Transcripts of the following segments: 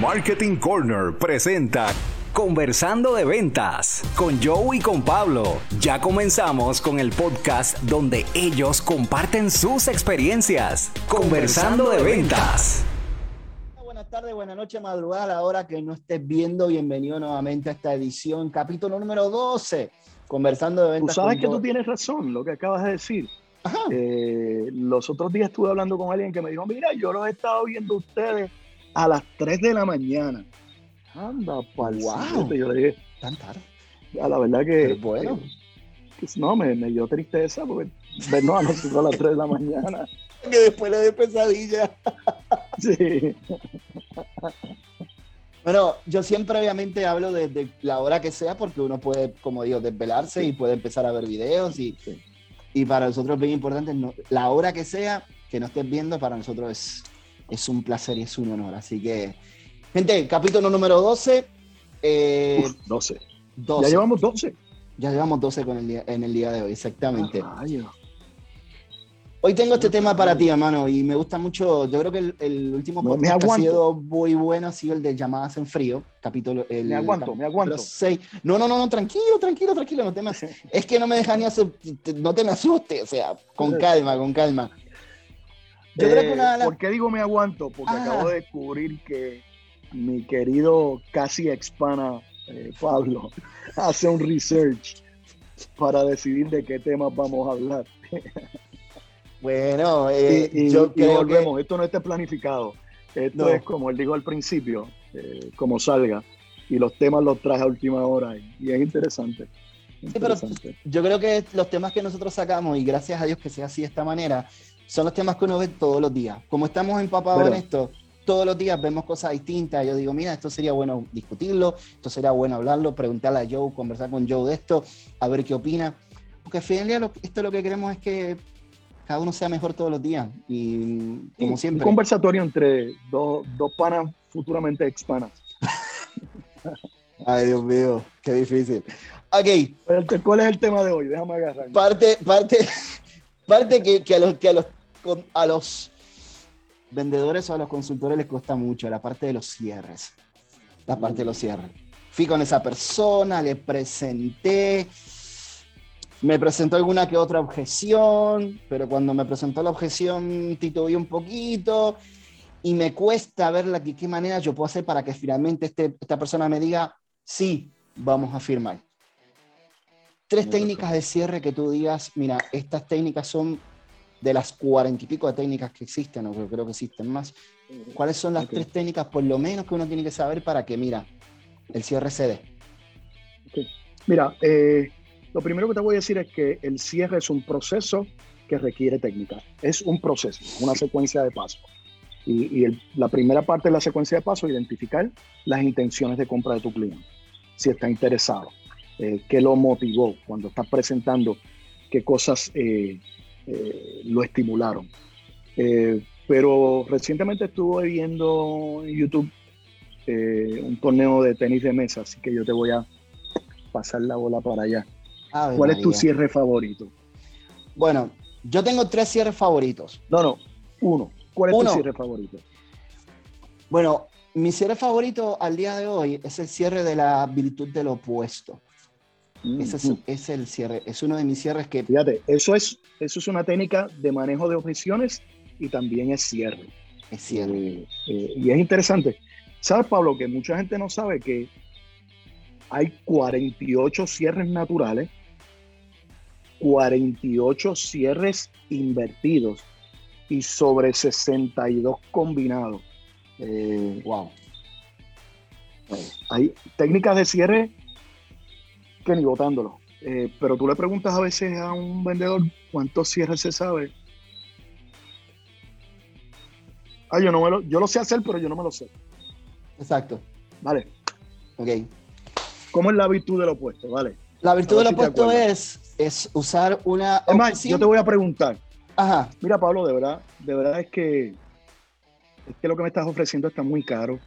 Marketing Corner presenta Conversando de Ventas con Joe y con Pablo. Ya comenzamos con el podcast donde ellos comparten sus experiencias. Conversando de Ventas. Buenas tardes, buenas noches, madrugada, a la hora que no estés viendo. Bienvenido nuevamente a esta edición, capítulo número 12. Conversando de Ventas. Tú sabes que tú tienes razón, lo que acabas de decir. Ajá. Eh, los otros días estuve hablando con alguien que me dijo, mira, yo los he estado viendo a ustedes a las 3 de la mañana. Anda, pa'l Wow. Yo le dije, Tan tarde. a la verdad que, bueno. que- que no, me, me dio tristeza porque vernos a nosotros a las 3 de la mañana. Que después le dé pesadilla. Sí. Bueno, yo siempre obviamente hablo desde la hora que sea porque uno puede, como digo, desvelarse y puede empezar a ver videos y, Sí. y para nosotros es bien importante, no- la hora que sea que no estés viendo, para nosotros es, es un placer y es un honor. Así que, gente, capítulo número 12. eh, Uf, 12. 12. Ya llevamos 12. Ya llevamos 12 con el día, en el día de hoy, exactamente. Ah. Hoy tengo este tema para ti, hermano, y me gusta mucho. Yo creo que el, el último No, podcast que ha sido muy bueno ha sido el de llamadas en frío, capítulo. El, Me aguanto, me aguanto. No, no, no, no, tranquilo, tranquilo, tranquilo, no te me, es que no me dejan ni hacer, no te me asustes, o sea, con calma, con calma. Yo creo que Eh, una de las- ¿Por qué digo me aguanto? Porque acabo de descubrir que mi querido casi expana eh, Pablo hace un research para decidir de qué temas vamos a hablar. Bueno, eh, y, y- yo y creo volvemos, esto no está planificado. Esto No. es como él dijo al principio, eh, como salga. Y los temas los traje a última hora y, y es interesante. pero- yo creo que los temas que nosotros sacamos, y gracias a Dios que sea así de esta manera, son los temas que uno ve todos los días. Como estamos empapados Pero- en esto, todos los días vemos cosas distintas. Yo digo, mira, esto sería bueno discutirlo, esto sería bueno hablarlo, preguntarle a Joe, conversar con Joe de esto, a ver qué opina. Porque al final lo- esto lo que queremos es que cada uno sea mejor todos los días. Y como un siempre. conversatorio entre dos, dos panas futuramente expanas. Ay, Dios mío, qué difícil. Ok, ¿Cuál es el tema de hoy? Déjame agarrar. parte, parte, parte que, que a los que a los con- a los vendedores o a los consultores les cuesta mucho, la parte de los cierres. La parte de los cierres. Fui con esa persona, le presenté, me presentó alguna que otra objeción, pero cuando me presentó la objeción titubeé un poquito y me cuesta ver la qué manera yo puedo hacer para que finalmente este, esta persona me diga, sí, vamos a firmar. Tres técnicas de cierre que tú digas, mira, estas técnicas son de las cuarenta y pico de técnicas que existen, o que creo que existen más. ¿Cuáles son las tres técnicas, por lo menos, que uno tiene que saber para que, mira, el cierre se dé? Mira, eh, lo primero que te voy a decir es que el cierre es un proceso que requiere técnica. Es un proceso, una secuencia de pasos. Y, y el- la primera parte de la secuencia de pasos es identificar las intenciones de compra de tu cliente. Si está interesado, eh, qué lo motivó cuando estás presentando, qué cosas eh, eh, lo estimularon. Eh, pero recientemente estuve viendo en YouTube eh, un torneo de tenis de mesa, así que yo te voy a pasar la bola para allá. Ave ¿Cuál es tu cierre favorito? Bueno, yo tengo tres cierres favoritos. No, no, uno. ¿Cuál es Uno. tu cierre favorito? Bueno, mi cierre favorito al día de hoy es el cierre de la virtud del opuesto. Ese es, es el cierre, es uno de mis cierres que Fíjate, eso es, eso es una técnica de manejo de objeciones y también es cierre. es cierre. Eh, eh, y es interesante. ¿Sabes, Pablo, que mucha gente no sabe que hay 48 cierres naturales, 48 cierres invertidos y sobre 62 combinados? Eh, Wow. Hay técnicas de cierre que ni votándolo. Eh, pero tú le preguntas a veces a un vendedor cuántos cierres se sabe. Ah, yo no me lo, yo lo sé hacer, pero yo no me lo sé. Exacto. Vale. Ok. ¿Cómo es la virtud del opuesto? Vale. La virtud del si opuesto es, es usar una. Es más, yo te voy a preguntar. Ajá. Mira, Pablo, de verdad, de verdad es que es que lo que me estás ofreciendo está muy caro.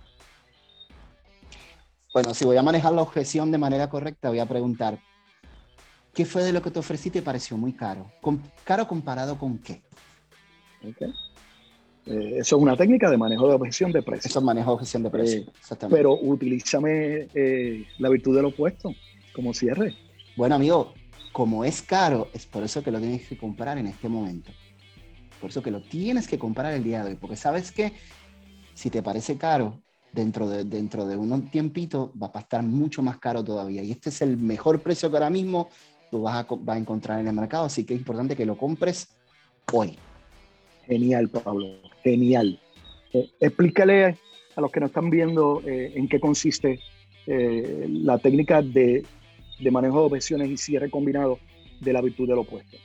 Bueno, si voy a manejar la objeción de manera correcta, voy a preguntar: ¿qué fue de lo que te ofrecí y te pareció muy caro? ¿Caro comparado con qué? Eh, eso es una técnica de manejo de objeción de precio. Eso es manejo de objeción de precio, eh, exactamente. Pero utilízame eh, la virtud del opuesto como cierre. Bueno, amigo, como es caro, es por eso que lo tienes que comprar en este momento. Por eso que lo tienes que comprar el día de hoy. Porque sabes que si te parece caro, dentro de, dentro de un tiempito va a estar mucho más caro todavía. Y este es el mejor precio que ahora mismo tú vas a, vas a encontrar en el mercado. Así que es importante que lo compres hoy. Genial, Pablo. Genial. Eh, explícale a los que nos están viendo eh, en qué consiste eh, la técnica de, de, manejo de objeciones y cierre combinado de la virtud del opuesto.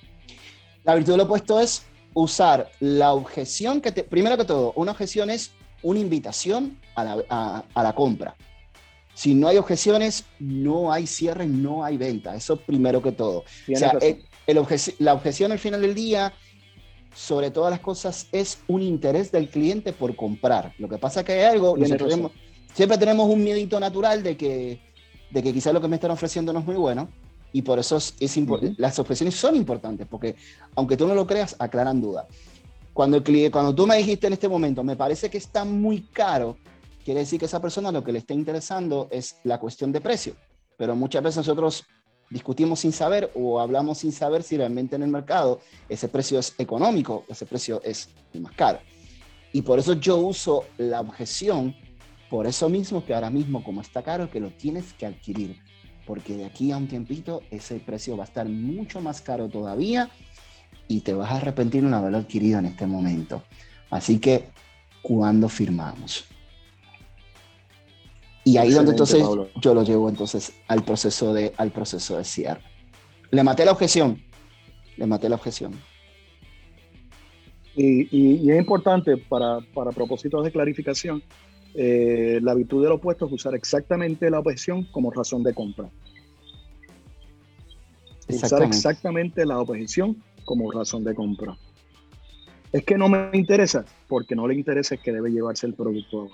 La virtud del opuesto es usar la objeción que te, primero que todo, una objeción es una invitación a la, a, la compra. Si no hay objeciones, no hay cierre, no hay venta. Eso primero que todo. O sea, el, la objeción al final del día sobre todas las cosas es un interés del cliente por comprar. Lo que pasa es que hay algo, siempre tenemos un miedito natural de que, de que quizás lo que me están ofreciendo no es muy bueno y por eso es, las objeciones son importantes porque aunque tú no lo creas, aclaran duda. Cuando, el cliente, cuando tú me dijiste en este momento, me parece que está muy caro, quiere decir que esa persona lo que le está interesando es la cuestión de precio. Pero muchas veces nosotros discutimos sin saber o hablamos sin saber si realmente en el mercado ese precio es económico, ese precio es más caro. Y por eso yo uso la objeción, por eso mismo que ahora mismo como está caro, que lo tienes que adquirir, porque de aquí a un tiempito ese precio va a estar mucho más caro todavía y te vas a arrepentir de un haberlo adquirido en este momento. Así que, ¿cuándo firmamos? Y ahí donde entonces yo lo llevo entonces al proceso de, al proceso de cierre. Le maté la objeción. Le maté la objeción. Y, es importante para, para, propósitos de clarificación, eh, la virtud del opuesto es usar exactamente la objeción como razón de compra. Usar exactamente la objeción como razón de compra. Es que no me interesa, porque no le interesa es que debe llevarse el producto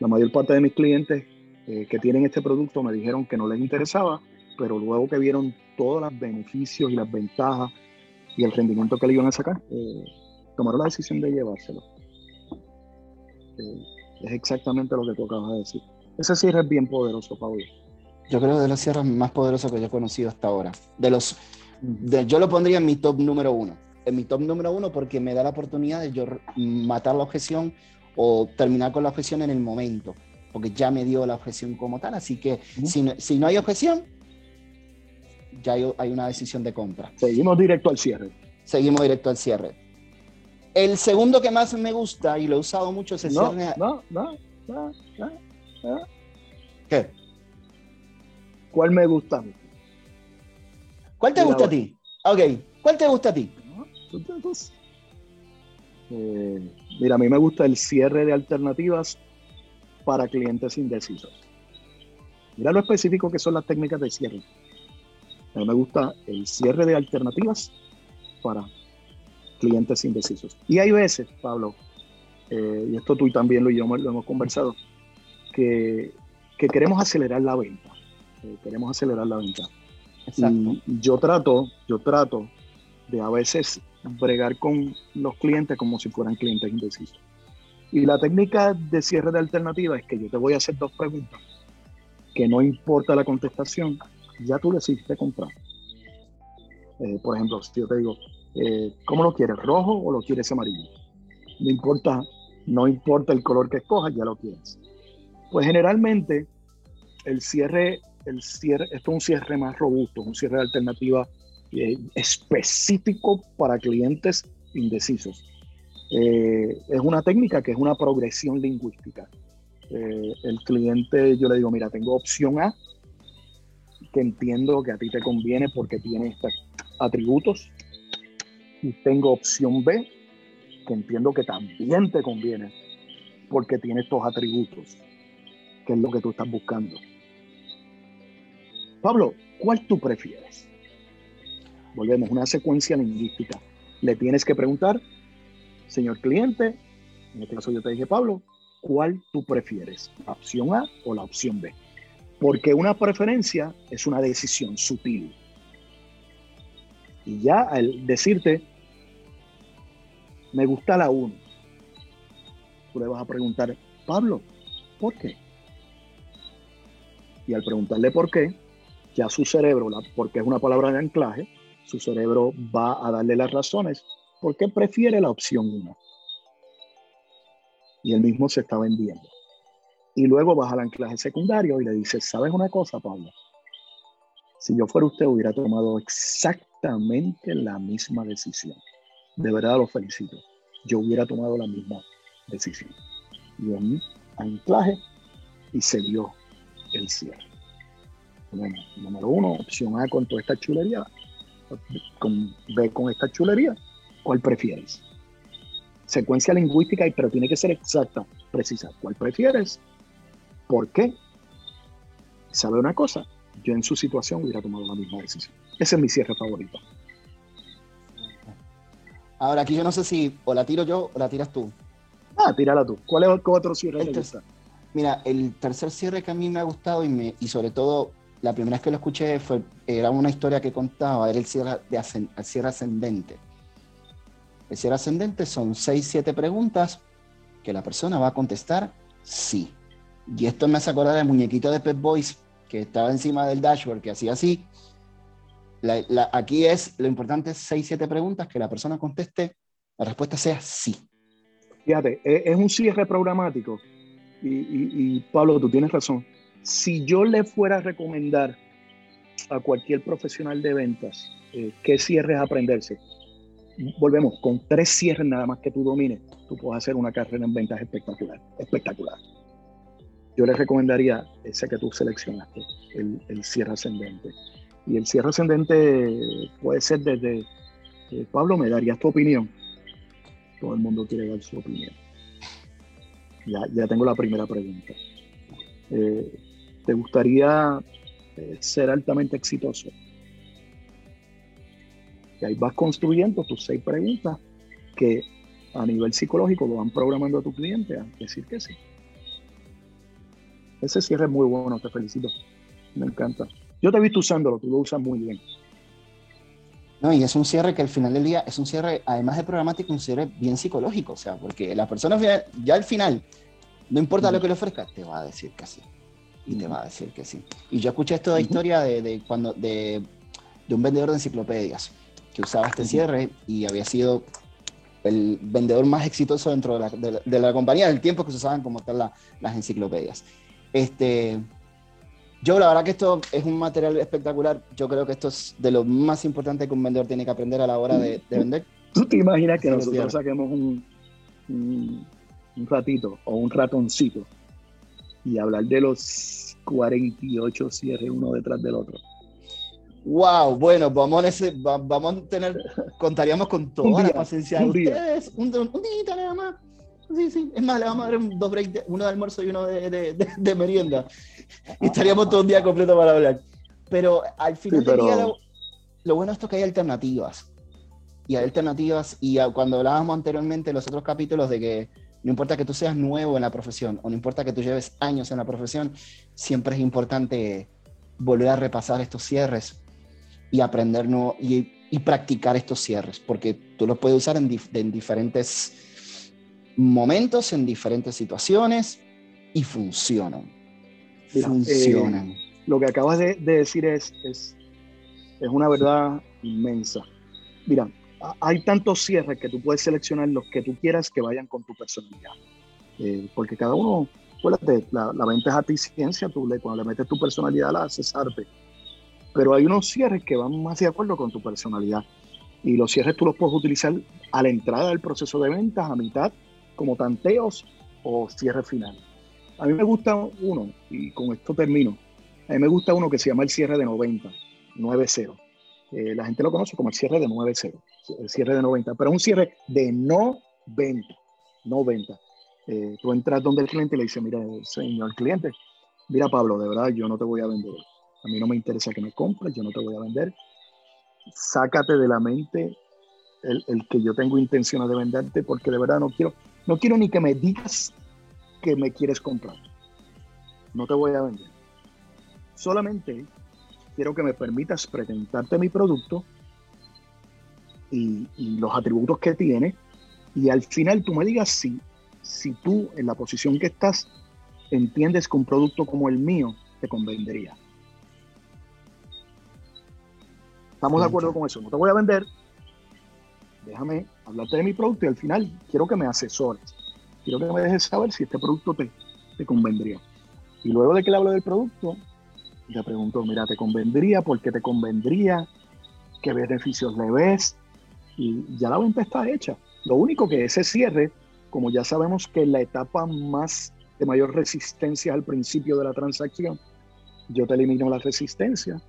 la mayor parte de mis clientes eh, que tienen este producto me dijeron que no les interesaba, pero luego que vieron todos los beneficios y las ventajas y el rendimiento que le iban a sacar, eh, tomaron la decisión de llevárselo. Eh, es exactamente lo que tú acabas de decir. Ese cierre es bien poderoso, Pablo. Yo creo que de los cierres más poderosos que yo he conocido hasta ahora. De los, yo lo pondría en mi top número uno. En mi top número uno porque me da la oportunidad de yo matar la objeción o terminar con la objeción en el momento, porque ya me dio la objeción como tal, así que si, no, si, no, hay objeción, ya hay, una decisión de compra. Seguimos directo al cierre. Seguimos directo al cierre. El segundo que más me gusta y lo he usado mucho es el no, cierre. No, no, no, no, ¿Qué? ¿Cuál me gusta? ¿Cuál te gusta a ti? Ok, ¿cuál te gusta a ti? Eh, mira, a mí me gusta el cierre de alternativas para clientes indecisos. Mira lo específico que son las técnicas de cierre. A mí me gusta el cierre de alternativas para clientes indecisos. Y hay veces, Pablo, eh, y esto tú y también lo, y yo lo hemos conversado, que, queremos acelerar la venta. Eh, queremos acelerar la venta. Y yo trato, yo trato de a veces bregar con los clientes como si fueran clientes indecisos. Y la técnica de cierre de alternativa es que yo te voy a hacer dos preguntas, que no importa la contestación, ya tú decidiste comprar. Eh, por ejemplo, si yo te digo, eh, ¿cómo lo quieres? ¿Rojo o lo quieres amarillo? No importa, no importa el color que escojas, ya lo quieres. Pues generalmente el cierre, esto es un cierre más robusto, un cierre de alternativa eh, específico para clientes indecisos. Eh, es una técnica que es una progresión lingüística. Eh, el cliente, yo le digo, mira, tengo opción A, que entiendo que a ti te conviene porque tiene estos atributos, y tengo opción B, que entiendo que también te conviene porque tiene estos atributos, que es lo que tú estás buscando. Pablo, ¿cuál tú prefieres? volvemos, una secuencia lingüística. Le tienes que preguntar, señor cliente, en este caso yo te dije, Pablo, ¿cuál tú prefieres? ¿La opción A o la opción B? Porque una preferencia es una decisión sutil. Y ya al decirte, me gusta la 1, tú le vas a preguntar, Pablo, ¿por qué? Y al preguntarle por qué, ya su cerebro, porque es una palabra de anclaje, su cerebro va a darle las razones por qué prefiere la opción 1. Y él mismo se está vendiendo. Y luego vas al anclaje secundario y le dices, ¿sabes una cosa, Pablo? Si yo fuera usted, hubiera tomado exactamente la misma decisión. De verdad lo felicito. Yo hubiera tomado la misma decisión. Y en anclaje y se dio el cierre. Bueno, número uno, opción A con toda esta chulería, con B con esta chulería, ¿cuál prefieres? Secuencia lingüística, pero tiene que ser exacta, precisa. ¿Cuál prefieres? ¿Por qué? ¿Sabe una cosa? Yo en su situación hubiera tomado la misma decisión. Ese es mi cierre favorito. Ahora aquí yo no sé si o la tiro yo o la tiras tú. Ah, tírala tú. ¿Cuál es el otro cierre este, Mira, el tercer cierre que a mí me ha gustado y, me, y sobre todo la primera vez que lo escuché fue, era una historia que contaba, era el cierre, de el cierre ascendente. El cierre ascendente son seis, siete preguntas que la persona va a contestar sí. Y esto me hace acordar del muñequito de Pep Boys que estaba encima del dashboard, que hacía así. aquí es, lo importante es seis, siete preguntas que la persona conteste, la respuesta sea sí. Fíjate, e, es un cierre programático. Y, Pablo, tú tienes razón. Si yo le fuera a recomendar a cualquier profesional de ventas eh, qué cierres aprenderse, volvemos, con tres cierres nada más que tú domines, tú puedes hacer una carrera en ventas espectacular, espectacular. Yo le recomendaría ese que tú seleccionaste, el, cierre ascendente. Y el cierre ascendente puede ser desde, eh, Pablo, ¿me darías tu opinión? Todo el mundo quiere dar su opinión. Ya, ya tengo la primera pregunta. Eh, ¿Te gustaría eh, ser altamente exitoso? Y ahí vas construyendo tus seis preguntas que a nivel psicológico lo van programando a tu cliente a decir que sí. Ese cierre es muy bueno, te felicito. Me encanta. Yo te he visto usándolo, tú lo usas muy bien. No, y es un cierre que al final del día es un cierre, además de programático, un cierre bien psicológico. O sea, porque la persona ya al final, no importa lo que le ofrezca, te va a decir que sí. Y te va a decir que sí. Y yo escuché esta historia de, cuando, de, un vendedor de enciclopedias que usaba este cierre y había sido el vendedor más exitoso dentro de la, de la, compañía del tiempo que se usaban como tal las enciclopedias. Este, yo la verdad que esto es un material espectacular. Yo creo que esto es de lo más importante que un vendedor tiene que aprender a la hora de, vender. ¿Tú te imaginas que nosotros saquemos un, un, ratito o un ratoncito y hablar de los 48 cierres uno detrás del otro? Wow, bueno, vamos a, ese, vamos a tener, contaríamos con toda la paciencia de ustedes, un, un día nada más Sí, sí. Es más, le vamos a dar dos breaks, uno de almuerzo y uno de, merienda. Y estaríamos todo un día completo para hablar. Pero al final del día, lo, bueno es que hay alternativas. Y hay alternativas. Y cuando hablábamos anteriormente en los otros capítulos de que no importa que tú seas nuevo en la profesión o no importa que tú lleves años en la profesión, siempre es importante volver a repasar estos cierres y aprender y, y practicar estos cierres, porque tú los puedes usar en, en diferentes momentos, en diferentes situaciones y funcionan. funcionan. Eh, lo que acabas de, decir es, es, es, una verdad inmensa. Mira, hay tantos cierres que tú puedes seleccionar los que tú quieras que vayan con tu personalidad. Eh, porque cada uno, acuérdate, la, la venta es a ti ciencia, tú le, cuando le metes tu personalidad la haces arte. Pero hay unos cierres que van más de acuerdo con tu personalidad. Y los cierres tú los puedes utilizar a la entrada del proceso de ventas, a mitad, como tanteos o cierre final. A mí me gusta uno, y con esto termino, a mí me gusta uno que se llama el cierre de 90, 9-0. Eh, la gente lo conoce como el cierre de 9-0, el cierre de 90, pero un cierre de no venta, no venta. Eh, tú entras donde el cliente le dice, mira, señor cliente, mira Pablo, de verdad yo no te voy a vender. A mí no me interesa que me compres, yo no te voy a vender. Sácate de la mente el, el que yo tengo intención de venderte porque de verdad no quiero, no quiero ni que me digas que me quieres comprar. No te voy a vender. Solamente quiero que me permitas presentarte mi producto y, los atributos que tiene y al final tú me digas si, si tú en la posición que estás entiendes que un producto como el mío te convendría. ¿Estamos de acuerdo con eso? No te voy a vender. Déjame hablarte de mi producto y al final quiero que me asesores. Quiero que me dejes saber si este producto te, te convendría. Y luego de que le hablo del producto, le pregunto, mira, ¿te convendría? ¿Por qué te convendría? ¿Qué beneficios le ves? Y ya la venta está hecha. Lo único que ese cierre, como ya sabemos que la etapa más de mayor resistencia al principio de la transacción, yo te elimino la resistencia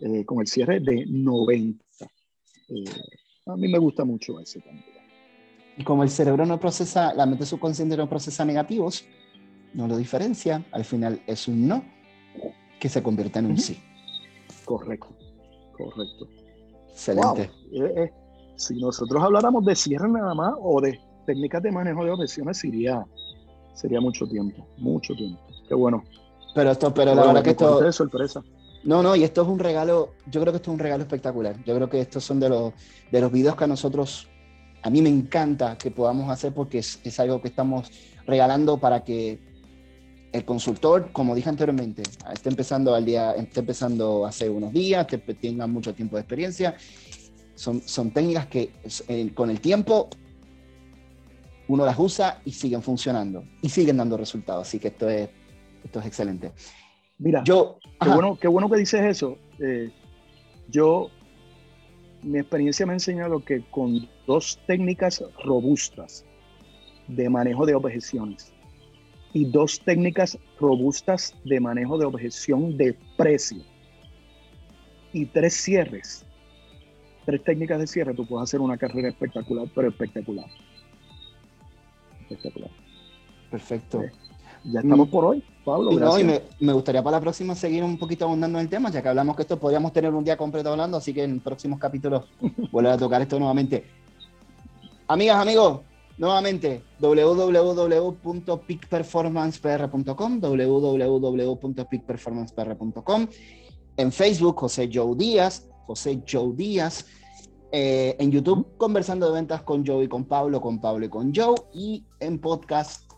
eh, con el cierre de 90. Eh, a mí me gusta mucho ese también. Y como el cerebro no procesa, la mente subconsciente no procesa negativos, no lo diferencia, al final es un no que se convierte en un sí. Correcto, correcto. Excelente. Eh, si nosotros habláramos de cierre nada más o de técnicas de manejo de objeciones, sería, sería mucho tiempo, mucho tiempo. Qué bueno. Pero esto, pero la verdad que esto... De sorpresa. No, no, y esto es un regalo, yo creo que esto es un regalo espectacular. Yo creo que estos son de los, de los videos que a nosotros, a mí me encanta que podamos hacer porque es, es algo que estamos regalando para que el consultor, como dije anteriormente, esté empezando al día, esté empezando hace unos días, que tenga mucho tiempo de experiencia. Son, son técnicas que eh, con el tiempo uno las usa y siguen funcionando y siguen dando resultados. Así que esto es, esto es excelente. Mira, yo, qué bueno, qué bueno que dices eso. Eh, yo, mi experiencia me ha enseñado que con dos técnicas robustas de manejo de objeciones y dos técnicas robustas de manejo de objeción de precio y tres cierres, tres técnicas de cierre, tú puedes hacer una carrera espectacular, pero espectacular. Espectacular. Perfecto. Ya estamos por hoy, Pablo. Y, me, gustaría para la próxima seguir un poquito abundando en el tema, ya que hablamos que esto podríamos tener un día completo hablando, así que en próximos capítulos volver a tocar esto nuevamente. Amigas, amigos, nuevamente www.peakperformancepr.com, www.peakperformancepr.com, en Facebook José Joe Díaz, José Joe Díaz, eh, en YouTube conversando de ventas con Joe y con Pablo, con Pablo y con Joe, y en podcast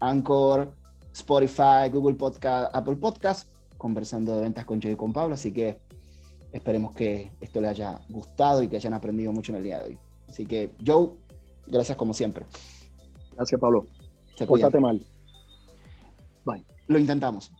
Anchor, Spotify, Google Podcast, Apple Podcast, conversando de ventas con Joe y con Pablo. Así que esperemos que esto les haya gustado y que hayan aprendido mucho en el día de hoy. Así que, Joe, gracias como siempre. Gracias, Pablo. Se mal. Bye. Lo intentamos.